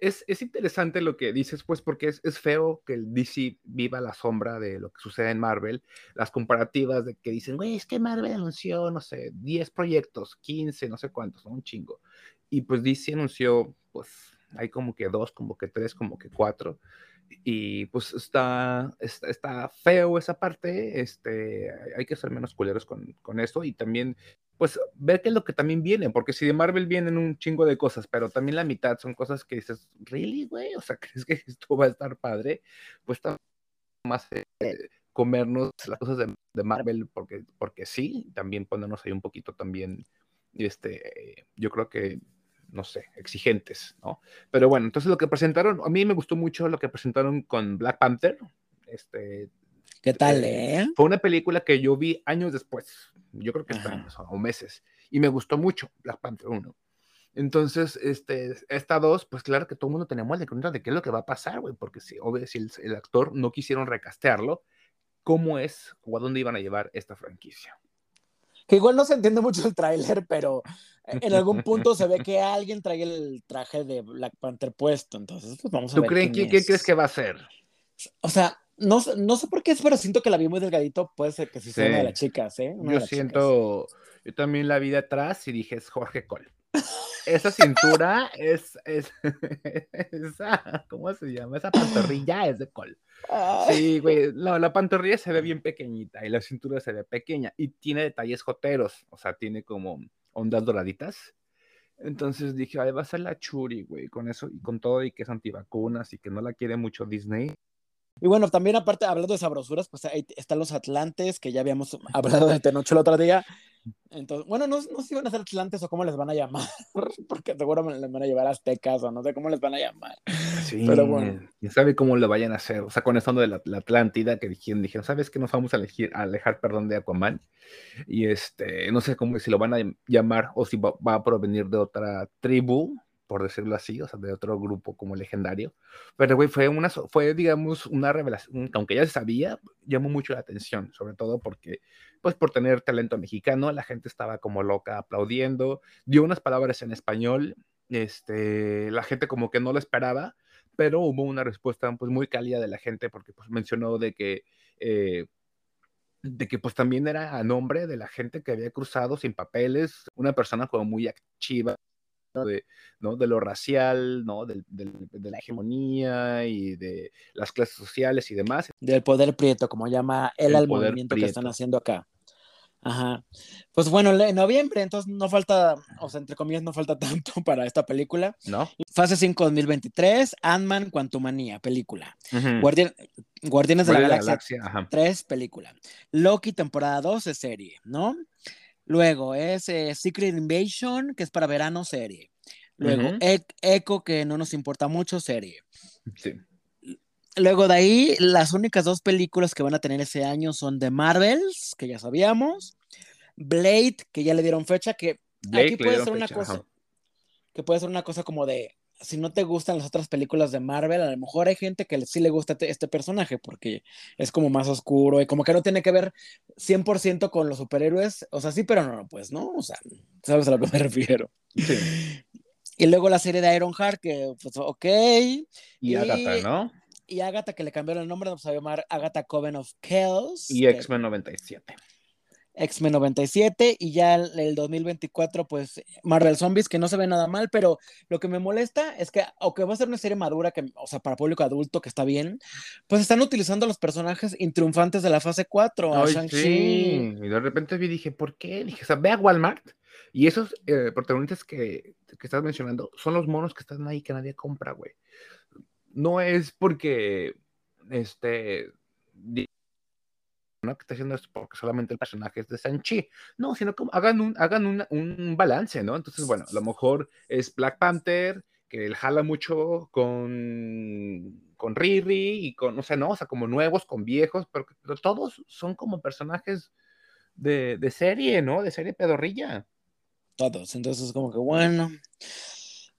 es, es interesante lo que dices, pues, porque es, es, feo que el DC viva la sombra de lo que sucede en Marvel, las comparativas de que dicen, güey, es que Marvel anunció, no sé, 10 proyectos, 15, no sé cuántos, ¿no? un chingo. Y pues DC anunció, pues, hay como que dos, como que tres, como que cuatro y pues está, está, está, feo esa parte, este, hay que ser menos culeros con, con esto y también, pues, ver qué es lo que también viene, porque si de Marvel vienen un chingo de cosas, pero también la mitad son cosas que dices, ¿really, güey? O sea, ¿crees que esto va a estar padre? Pues está más eh, comernos las cosas de, de, Marvel porque, porque sí, también ponernos ahí un poquito también, este, yo creo que no sé, exigentes, ¿no? Pero bueno, entonces lo que presentaron, a mí me gustó mucho lo que presentaron con Black Panther. Este, ¿Qué tal, eh? Fue una película que yo vi años después, yo creo que años o meses, y me gustó mucho Black Panther 1. Entonces, este, esta dos, pues claro que todo el mundo tenemos la incógnita de qué es lo que va a pasar, güey, porque si, obvio, si el, el actor no quisieron recastearlo, ¿cómo es o a dónde iban a llevar esta franquicia? Que igual no se entiende mucho el tráiler, pero en algún punto se ve que alguien trae el traje de Black Panther puesto, entonces pues vamos a ¿Tú ver. Crees, ¿Qué crees que va a ser? O sea, no, no sé por qué es, pero siento que la vi muy delgadito, puede ser que sí sea sí. una de las chicas, ¿eh? Una yo siento, chicas. yo también la vi de atrás y dije, es Jorge Cole. Esa cintura es, es, esa, ¿cómo se llama? Esa pantorrilla es de Cole. Sí, güey, la, la, pantorrilla se ve bien pequeñita y la cintura se ve pequeña y tiene detalles joteros, o sea, tiene como ondas doraditas. Entonces dije, ay, va a ser la churi, güey, con eso y con todo y que es antivacunas y que no la quiere mucho Disney. Y bueno, también aparte, hablando de sabrosuras, pues ahí están los Atlantes, que ya habíamos hablado de Tenocho el otro día. Entonces, bueno, no, no sé si van a ser Atlantes o cómo les van a llamar, porque seguro les van a llevar aztecas o no sé cómo les van a llamar. Sí, Pero bueno. quién sabe cómo lo vayan a hacer. O sea, con esto de la, la Atlántida que dijeron, dijeron, ¿sabes qué? Nos vamos a, elegir, a alejar, perdón, de Aquaman. Y este, no sé cómo, si lo van a llamar o si va, va a provenir de otra tribu, por decirlo así, o sea, de otro grupo como legendario. Pero, güey, fue una, fue, digamos, una revelación, que aunque ya se sabía, llamó mucho la atención, sobre todo porque, pues, por tener talento mexicano, la gente estaba como loca aplaudiendo, dio unas palabras en español, este, la gente como que no lo esperaba, pero hubo una respuesta, pues, muy cálida de la gente, porque, pues, mencionó de que, eh, de que pues también era a nombre de la gente que había cruzado sin papeles, una persona como muy activa, de, ¿no? de lo racial, ¿no? De, la hegemonía y de las clases sociales y demás. Del poder prieto, como llama él El al movimiento que están haciendo acá. Ajá. Pues bueno, en noviembre, entonces no falta, o sea, entre comillas, no falta tanto para esta película. ¿No? Fase 5 2023, Ant-Man Quantumania, película. Guardian- Guardianes de la Guardianes Galaxia. 3, película. Loki, temporada 2, es serie, ¿no? Luego es eh, Secret Invasion, que es para verano, serie. Luego. E- Echo, que no nos importa mucho, serie. Sí. Luego de ahí, las únicas dos películas que van a tener ese año son The Marvels, que ya sabíamos, Blade, que ya le dieron fecha, que Blade aquí puede ser una fecha, cosa, ajá. que puede ser una cosa como de, si no te gustan las otras películas de Marvel, a lo mejor hay gente que sí le gusta este, este personaje, porque es como más oscuro y como que no tiene que ver 100% con los superhéroes, o sea, sí, pero no, pues, ¿no? O sea, sabes a lo que me refiero. Sí. Y luego la serie de Ironheart, que, pues, ok, Y Y- Agatha, ¿no? y Agatha, que le cambiaron el nombre, vamos a llamar Agatha Coven of Chaos. Y X-Men 97. X-Men 97 y ya el, el 2024 pues Marvel Zombies que no se ve nada mal, pero lo que me molesta es que aunque va a ser una serie madura que o sea, para público adulto que está bien, pues están utilizando a los personajes intriunfantes de la fase 4, a Ay, Shang-Chi. sí. Y de repente vi dije, ¿por qué? Dije, o sea, ve a Walmart y esos eh, protagonistas que, que estás mencionando son los monos que están ahí que nadie compra, güey. No es porque, este, que está haciendo esto porque solamente el personaje es de Shang-Chi. No, sino como hagan un, hagan un, un balance, ¿no? Entonces, bueno, a lo mejor es Black Panther, que él jala mucho con, con Riri y con, o sea, no, o sea, como nuevos, con viejos, pero, pero todos son como personajes de, de serie, ¿no? De serie pedorrilla. Todos, entonces como que bueno.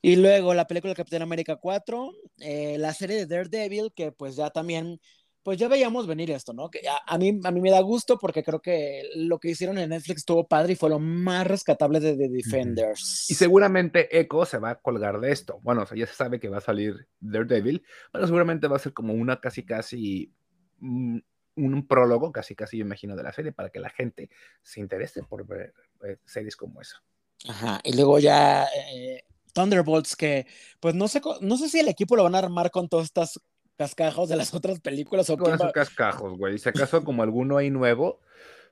Y luego la película Capitán América 4, eh, la serie de Daredevil, que pues ya también, pues ya veíamos venir esto, ¿no? Que a, a mí, a mí me da gusto porque creo que lo que hicieron en Netflix estuvo padre y fue lo más rescatable de The Defenders. Y seguramente Echo se va a colgar de esto. Bueno, o sea, ya se sabe que va a salir Daredevil, pero seguramente va a ser como una casi, casi, mm, un prólogo, casi, casi, yo imagino, de la serie para que la gente se interese por ver eh, series como esa. Ajá, y luego ya eh, Thunderbolts, que pues no sé, no sé si el equipo lo van a armar con todos estos cascajos de las otras películas o va- cascajos, güey. Si acaso como alguno hay nuevo,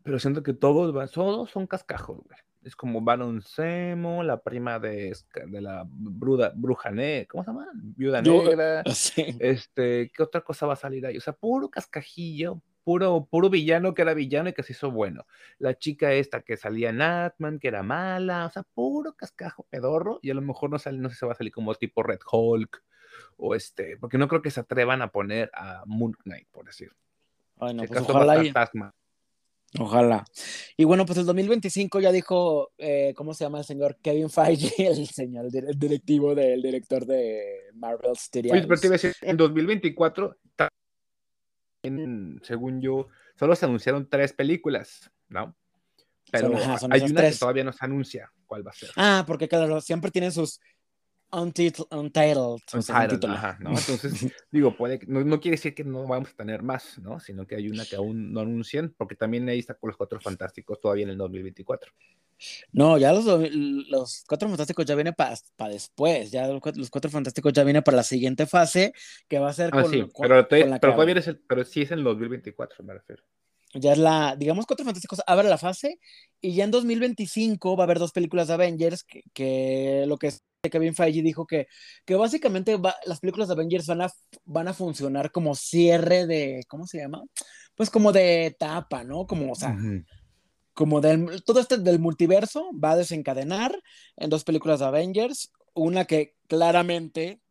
pero siento que todos, van- todos son cascajos, güey. Es como Baron Zemo, la prima de, de la bruda, bruja negra, ¿cómo se llama? Viuda Yo- negra. Sí. Este, ¿qué otra cosa va a salir ahí? O sea, puro cascajillo, puro, puro villano que era villano y que se hizo bueno. La chica esta que salía en Atman, que era mala, o sea, puro cascajo pedorro, y a lo mejor no sale, no sé si va a salir como tipo Red Hulk, o este, porque no creo que se atrevan a poner a Moon Knight, por decir. Ay, no, Si pues ojalá Taskmaster. Ojalá. Y bueno, pues el 2025 ya dijo, eh, ¿cómo se llama el señor? Kevin Feige, el señor el directivo del director de Marvel Studios. Oye, pero te iba a decir, en 2024, también, según yo, solo se anunciaron tres películas, ¿no? Pero Son- ajá, son hay una tres. que todavía no se anuncia cuál va a ser. Ah, porque claro, siempre tienen sus untit- untitled, o sea, sin Untitled, ajá, ¿no? Entonces, digo, puede, que- no, no quiere decir que no vamos a tener más, ¿no? Sino que hay una que aún no anuncian, porque también ahí está con los Cuatro Fantásticos todavía en el 2024. No, ya los, los Cuatro Fantásticos ya viene para después, ya los Cuatro, los Cuatro Fantásticos ya viene para la siguiente fase, que va a ser Ah, con, sí, con- pero, te- con la pero todavía es el, pero sí es en el 2024, me refiero. Ya es la, digamos, Cuatro Fantásticos abre la fase y ya en 2025 va a haber dos películas de Avengers que, que lo que es Kevin Feige dijo que, que básicamente va, las películas de Avengers van a, van a funcionar como cierre de, ¿cómo se llama? Pues como de etapa, ¿no? Como, o sea, como del, todo este del multiverso va a desencadenar en dos películas de Avengers, una que claramente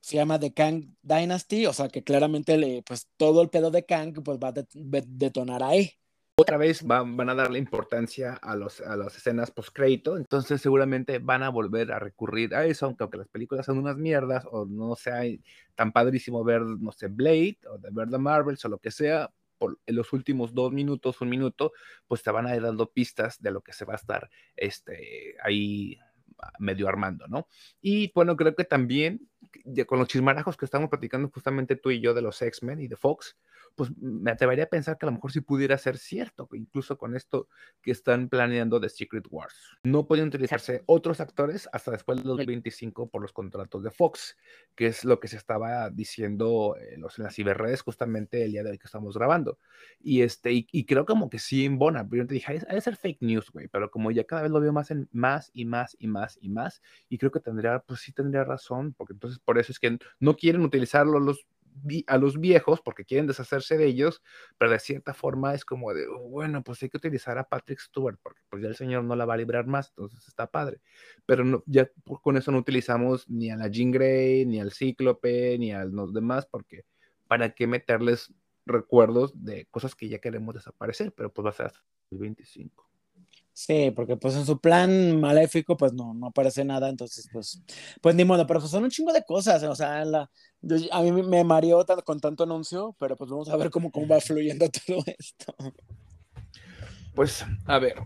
se llama The Kang Dynasty, o sea que claramente le, pues todo el pedo de Kang pues va a ve- detonar ahí. Otra vez van, van a darle importancia a, los, a las escenas post-crédito, entonces seguramente van a volver a recurrir a eso, aunque, aunque las películas son unas mierdas o no sea tan padrísimo ver, no sé, Blade o de ver The Marvels o lo que sea, por en los últimos dos minutos, un minuto, pues te van a ir dando pistas de lo que se va a estar este, ahí medio armando, ¿no? Y bueno, creo que también con los chismarajos que estamos platicando justamente tú y yo de los X-Men y de Fox, pues me atrevería a pensar que a lo mejor sí pudiera ser cierto, incluso con esto que están planeando de Secret Wars. No pueden utilizarse otros actores hasta después del 2025 por los contratos de Fox, que es lo que se estaba diciendo eh, los, en las ciberredes justamente el día de hoy que estamos grabando. Y, este, y, y creo como que sí en Bona, pero yo te dije, ha de ser fake news, güey, pero como ya cada vez lo veo más, en, más y más y más y más, y creo que tendría, pues sí tendría razón, porque entonces por eso es que no quieren utilizarlo a los viejos porque quieren deshacerse de ellos, pero de cierta forma es como de, oh, bueno, pues hay que utilizar a Patrick Stewart porque pues ya el señor no la va a librar más, entonces está padre. Pero no, ya con eso no utilizamos ni a la Jean Grey, ni al Cíclope, ni a los demás, porque para qué meterles recuerdos de cosas que ya queremos desaparecer, pero pues va a ser hasta el 25. Sí, porque pues en su plan maléfico pues no, no aparece nada, entonces pues, pues ni modo, pero pues son un chingo de cosas, o sea, la, yo, a mí me mareó con tanto anuncio, pero pues vamos a ver cómo, cómo va fluyendo todo esto. Pues a ver,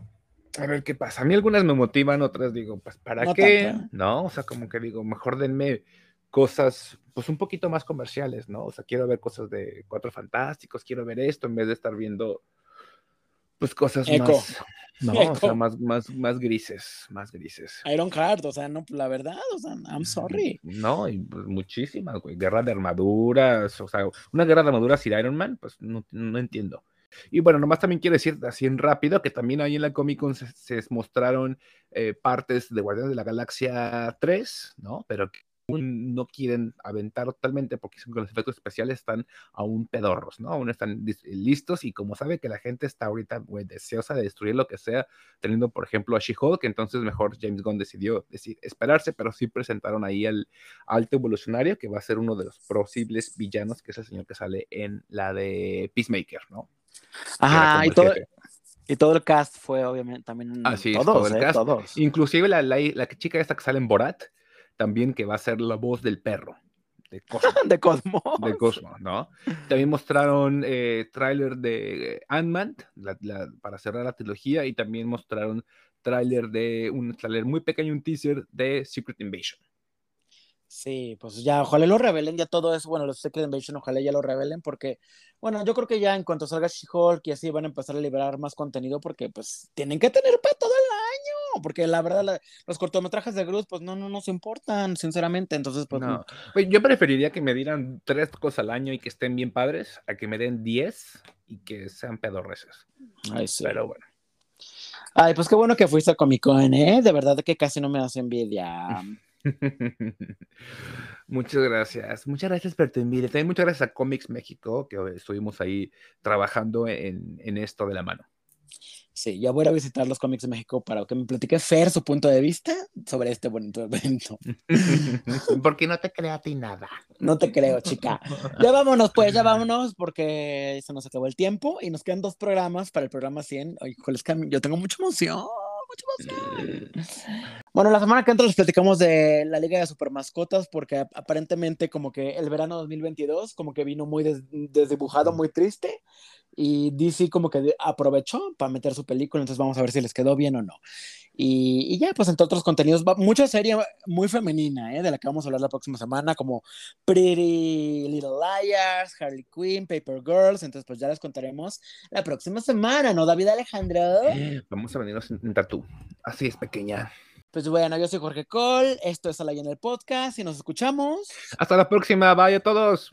a ver qué pasa. A mí algunas me motivan, otras digo, pues ¿para No qué? tanto, ¿eh? ¿No? O sea, como que digo, mejor denme cosas pues un poquito más comerciales, ¿no? O sea, quiero ver cosas de Cuatro Fantásticos, quiero ver esto en vez de estar viendo pues cosas Eco. más, no, o sea, más, más, más grises, más grises. Iron Heart, o sea, no, la verdad, o sea, I'm sorry. No, y pues, muchísimas, güey. Guerra de armaduras, o sea, una guerra de armaduras sin Iron Man, pues no, no entiendo. Y bueno, nomás también quiero decir así en rápido que también ahí en la Comic Con se, se mostraron eh, partes de Guardianes de la Galaxia 3, ¿no? Pero que no quieren aventar totalmente porque dicen que los efectos especiales están aún pedorros, ¿no? Aún están dis- listos y como sabe que la gente está ahorita, güey, deseosa de destruir lo que sea, teniendo, por ejemplo, a She-Hulk, entonces mejor James Gunn decidió decir, esperarse, pero sí presentaron ahí al alto evolucionario, que va a ser uno de los posibles villanos, que es el señor que sale en la de Peacemaker, ¿no? Ajá, y todo, y todo el cast fue obviamente también Así todos, todo el ¿eh? cast. todos. Inclusive la, la, la chica esta que sale en Borat, también que va a ser la voz del perro, de Cosmo. De Cosmos. de Cosmo, ¿no? También mostraron eh, tráiler de Ant-Man para cerrar la trilogía y también mostraron tráiler de un tráiler muy pequeño, un teaser de Secret Invasion. Sí, pues ya, ojalá lo revelen ya todo eso, bueno, los Secret Invasion, ojalá ya lo revelen, porque, bueno, yo creo que ya en cuanto salga She-Hulk y así van a empezar a liberar más contenido, porque pues tienen que tener para todo el porque la verdad la- los cortometrajes de Groot, pues no, no nos importan, sinceramente, entonces pues No. Yo preferiría que me dieran tres cosas al año y que estén bien padres, a que me den diez y que sean pedorreces. Ay, sí. Pero bueno. Ay, pues qué bueno que fuiste a Comic Con, ¿eh? De verdad que casi no me das envidia. muchas gracias. Muchas gracias por tu envidia. También muchas gracias a Comics México, que estuvimos ahí trabajando en, en esto de la mano. Sí, ya voy a visitar los cómics de México para que me platique Fer su punto de vista sobre este bonito evento. Porque no te crea a ti nada. No te creo, chica. Ya vámonos, pues, ya vámonos, porque se nos acabó el tiempo y nos quedan dos programas para el programa 100. Ay, híjole, es que a mí- yo tengo mucha emoción, mucha emoción. Bueno, la semana que entra les platicamos de la Liga de Supermascotas, porque ap- aparentemente como que el verano 2022 como que vino muy des- desdibujado, muy triste, y DC como que aprovechó para meter su película, entonces vamos a ver si les quedó bien o no. Y, y ya, pues entre otros contenidos, va- mucha serie muy femenina, ¿eh? de la que vamos a hablar la próxima semana, como Pretty Little Liars, Harley Quinn, Paper Girls, entonces pues ya les contaremos la próxima semana, ¿no, David Alejandro? Vamos a venirnos en, en tatú. Así es, pequeña. Pues bueno, yo soy Jorge Cole, esto es Alay en el podcast y nos escuchamos. Hasta la próxima. Bye a todos.